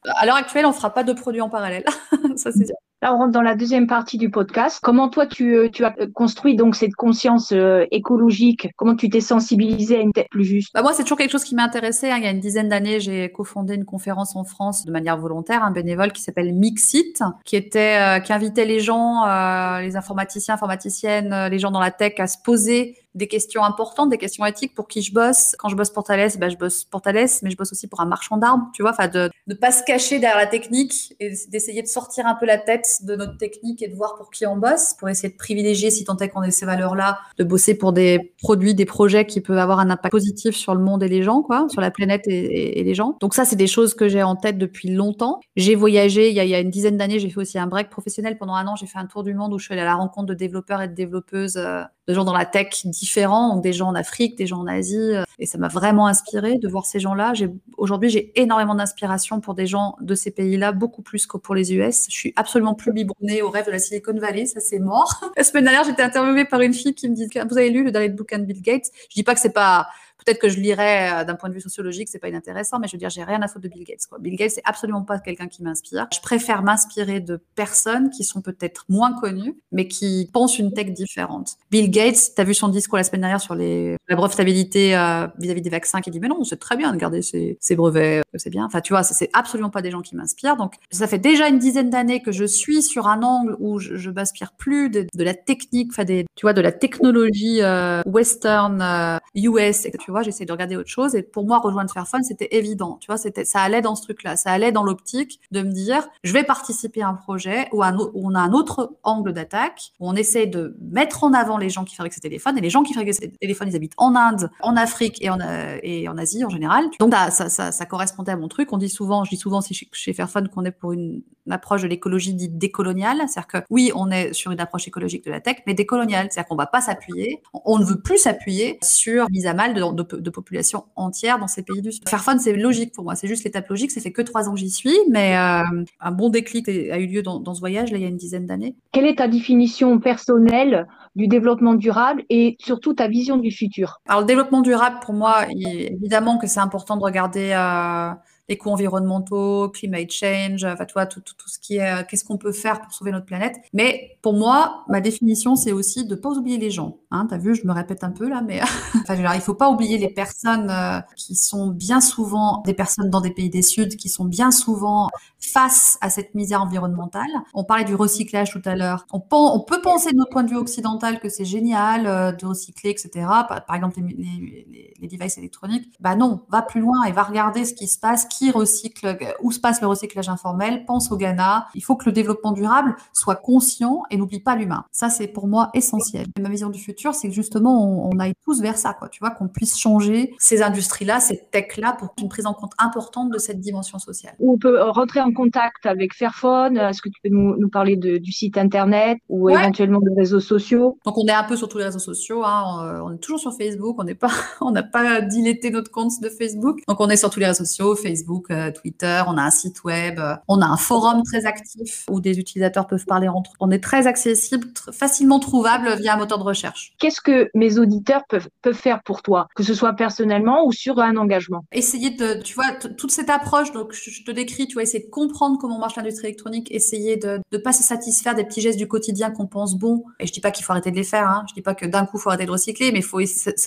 À l'heure actuelle, on fera pas de produits en parallèle, ça c'est Là, on rentre dans la deuxième partie du podcast. Comment toi, tu, euh, tu as construit donc cette conscience euh, écologique? Comment tu t'es sensibilisé à une tête plus juste? Bah Moi, c'est toujours quelque chose qui m'a intéressé. Hein. Il y a une dizaine d'années, j'ai cofondé une conférence en France de manière volontaire, un bénévole qui s'appelle Mixit, qui était, euh, qui invitait les gens, les informaticiens, informaticiennes, les gens dans la tech à se poser des questions importantes, des questions éthiques pour qui je bosse. Quand je bosse pour Thales, ben, je bosse pour Thales, mais je bosse aussi pour un marchand d'armes, tu vois, enfin de ne pas se cacher derrière la technique et d'essayer de sortir un peu la tête de notre technique et de voir pour qui on bosse, pour essayer de privilégier, si tant est qu'on ait ces valeurs-là, de bosser pour des produits, des projets qui peuvent avoir un impact positif sur le monde et les gens, quoi, sur la planète et, les gens. Donc ça, c'est des choses que j'ai en tête depuis longtemps. J'ai voyagé, il y, a, une dizaine d'années, j'ai fait aussi un break professionnel pendant un an, j'ai fait un tour du monde où je suis allée à la rencontre de développeurs et de développeuses euh, de gens dans la tech différents, donc des gens en Afrique, des gens en Asie. Euh, et ça m'a vraiment inspiré de voir ces gens-là. Aujourd'hui, j'ai énormément d'inspiration pour des gens de ces pays-là, beaucoup plus que pour les US. Je suis absolument plus biberonnée au rêve de la Silicon Valley, ça c'est mort. La semaine dernière, j'étais interviewée par une fille qui me dit Vous avez lu le dernier book de Bill Gates? Je dis pas que c'est pas Peut-être que je lirais euh, d'un point de vue sociologique, c'est pas inintéressant, mais je veux dire, j'ai rien à foutre de Bill Gates. Quoi. Bill Gates, c'est absolument pas quelqu'un qui m'inspire. Je préfère m'inspirer de personnes qui sont peut-être moins connues, mais qui pensent une tech différente. Bill Gates, tu as vu son discours la semaine dernière sur les, la brevetabilité euh, vis-à-vis des vaccins, qui dit mais non, c'est très bien de garder ces, brevets, euh, c'est bien. Enfin, tu vois, c'est absolument pas des gens qui m'inspirent. Donc, ça fait déjà une dizaine d'années que je suis sur un angle où je, m'inspire plus de, la technique, enfin tu vois, de la technologie western, US, tu vois, j'essaie de regarder autre chose. Et pour moi, rejoindre Fairphone, c'était évident, tu vois, c'était, ça allait dans ce truc-là, ça allait dans l'optique de me dire, je vais participer à un projet où, on a un autre angle d'attaque, où on essaie de mettre en avant les gens qui fabriquent ces téléphones. Et les gens qui fabriquent ces téléphones, ils habitent en Inde, en Afrique et en, euh, Asie en général. Donc ça, correspondait à mon truc. On dit souvent, je dis souvent chez, Fairphone qu'on est pour une, approche de l'écologie dite décoloniale. C'est-à-dire que oui, on est sur une approche écologique de la tech, mais décoloniale. C'est-à-dire qu'on va pas s'appuyer, on ne veut plus s'appuyer sur mise à mal de, de, de populations entières dans ces pays du Sud. Fairphone, c'est logique pour moi. C'est juste l'étape logique. Ça fait que trois ans que j'y suis, mais euh, un bon déclic a eu lieu dans, dans ce voyage, là, il y a une dizaine d'années. Quelle est ta définition personnelle du développement durable et surtout ta vision du futur? Alors, le développement durable, pour moi, évidemment que c'est important de regarder euh, les coûts environnementaux, climate change, enfin, toi, tout, tout, tout, ce qui est, euh, qu'est-ce qu'on peut faire pour sauver notre planète. Mais pour moi, ma définition, c'est aussi de pas oublier les gens. Hein, T'as vu, je me répète un peu là, mais enfin, il faut pas oublier les personnes euh, qui sont bien souvent des personnes dans des pays des Sud, qui sont bien souvent face à cette misère environnementale. On parlait du recyclage tout à l'heure. On, on, peut penser de notre point de vue occidental que c'est génial euh, de recycler, etc. Par, par exemple, les, les, les, devices électroniques. Bah non, va plus loin et va regarder ce qui se passe qui recycle, où se passe le recyclage informel, pense au Ghana. Il faut que le développement durable soit conscient et n'oublie pas l'humain. Ça, c'est pour moi essentiel. ma vision du futur, c'est que justement, on, aille tous vers ça, quoi. Tu vois, qu'on puisse changer ces industries-là, ces techs-là, pour une prise en compte importante de cette dimension sociale. On peut rentrer en contact avec Fairphone. Est-ce que tu peux nous, parler du site internet ou éventuellement de réseaux sociaux? Donc, on est un peu sur tous les réseaux sociaux. Hein. On est toujours sur Facebook. On n'est pas, on n'a pas diletté notre compte de Facebook. Donc, on est sur tous les réseaux sociaux, Facebook Facebook, euh, Twitter, on a un site web, euh, on a un forum très actif où des utilisateurs peuvent parler entre eux. On est très accessible, facilement trouvable via un moteur de recherche. Qu'est-ce que mes auditeurs peuvent, peuvent faire pour toi, que ce soit personnellement ou sur un engagement? Essayer de, tu vois, toute cette approche, donc je te décris, tu vois, essayer de comprendre comment marche l'industrie électronique, essayer de ne pas se satisfaire des petits gestes du quotidien qu'on pense bons. Et je dis pas qu'il faut arrêter de les faire, hein. je dis pas que d'un coup il faut arrêter de recycler, mais il faut,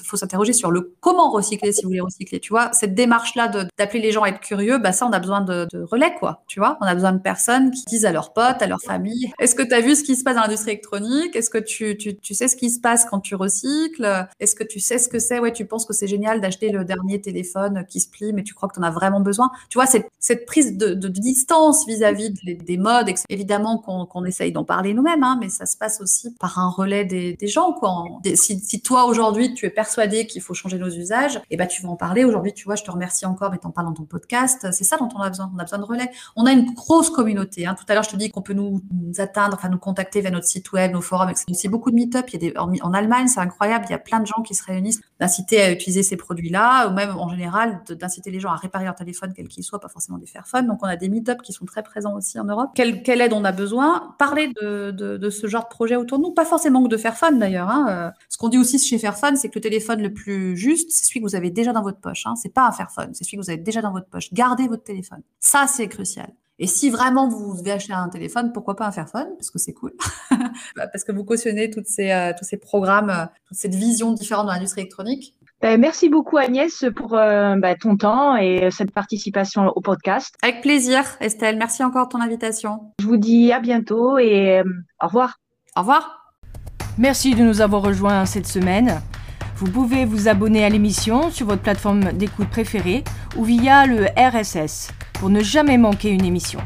faut s'interroger sur le comment recycler si vous voulez recycler. Tu vois, cette démarche-là d'appeler les gens à être curieux, bah ça, on a besoin de, relais, quoi. Tu vois, on a besoin de personnes qui disent à leurs potes, à leur famille, est-ce que tu as vu ce qui se passe dans l'industrie électronique? Est-ce que tu, tu, tu, sais ce qui se passe quand tu recycles? Est-ce que tu sais ce que c'est? Ouais, tu penses que c'est génial d'acheter le dernier téléphone qui se plie, mais tu crois que tu en as vraiment besoin? Tu vois, cette, cette prise de, distance vis-à-vis des modes, évidemment qu'on essaye d'en parler nous-mêmes, hein, mais ça se passe aussi par un relais des, des gens, quoi. Si, si toi, aujourd'hui, tu es persuadé qu'il faut changer nos usages, et eh ben, tu vas en parler. Aujourd'hui, tu vois, je te remercie encore, mais t'en parles dans ton podcast. C'est ça dont on a besoin. On a besoin de relais. On a une grosse communauté. Hein. Tout à l'heure, je te dis qu'on peut nous, atteindre, enfin nous contacter via notre site web, nos forums. C'est beaucoup de meet-up. Il y a des, en, Allemagne, c'est incroyable. Il y a plein de gens qui se réunissent, d'inciter à utiliser ces produits-là, ou même en général d'inciter les gens à réparer leur téléphone, quel qu'il soit, pas forcément des Fairphone. Donc, on a des meet-up qui sont très présents aussi en Europe. Quelle, aide on a besoin? Parler de, ce genre de projet autour de nous, pas forcément que de Fairphone d'ailleurs. Hein. Euh, ce qu'on dit aussi chez Fairphone, c'est que le téléphone le plus juste, c'est celui que vous avez déjà dans votre poche. Hein. C'est pas un Fairphone, c'est celui que vous avez déjà dans votre poche. Gardez votre téléphone. Ça, c'est crucial. Et si vraiment vous devez acheter un téléphone, pourquoi pas un Fairphone Parce que c'est cool. Bah, parce que vous cautionnez toutes ces, euh, tous ces programmes, euh, toute cette vision différente dans l'industrie électronique. Ben, merci beaucoup Agnès pour euh, ben, ton temps et cette participation au podcast. Avec plaisir Estelle, merci encore de ton invitation. Je vous dis à bientôt et au revoir. Au revoir. Merci de nous avoir rejoints cette semaine. Vous pouvez vous abonner à l'émission sur votre plateforme d'écoute préférée ou via le RSS pour ne jamais manquer une émission.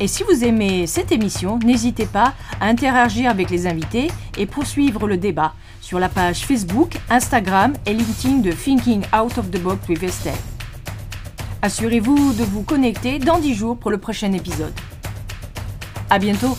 Et si vous aimez cette émission, n'hésitez pas à interagir avec les invités et poursuivre le débat sur la page Facebook, Instagram et LinkedIn de Thinking Out of the Box with Estelle. Assurez-vous de vous connecter dans 10 jours pour le prochain épisode. À bientôt!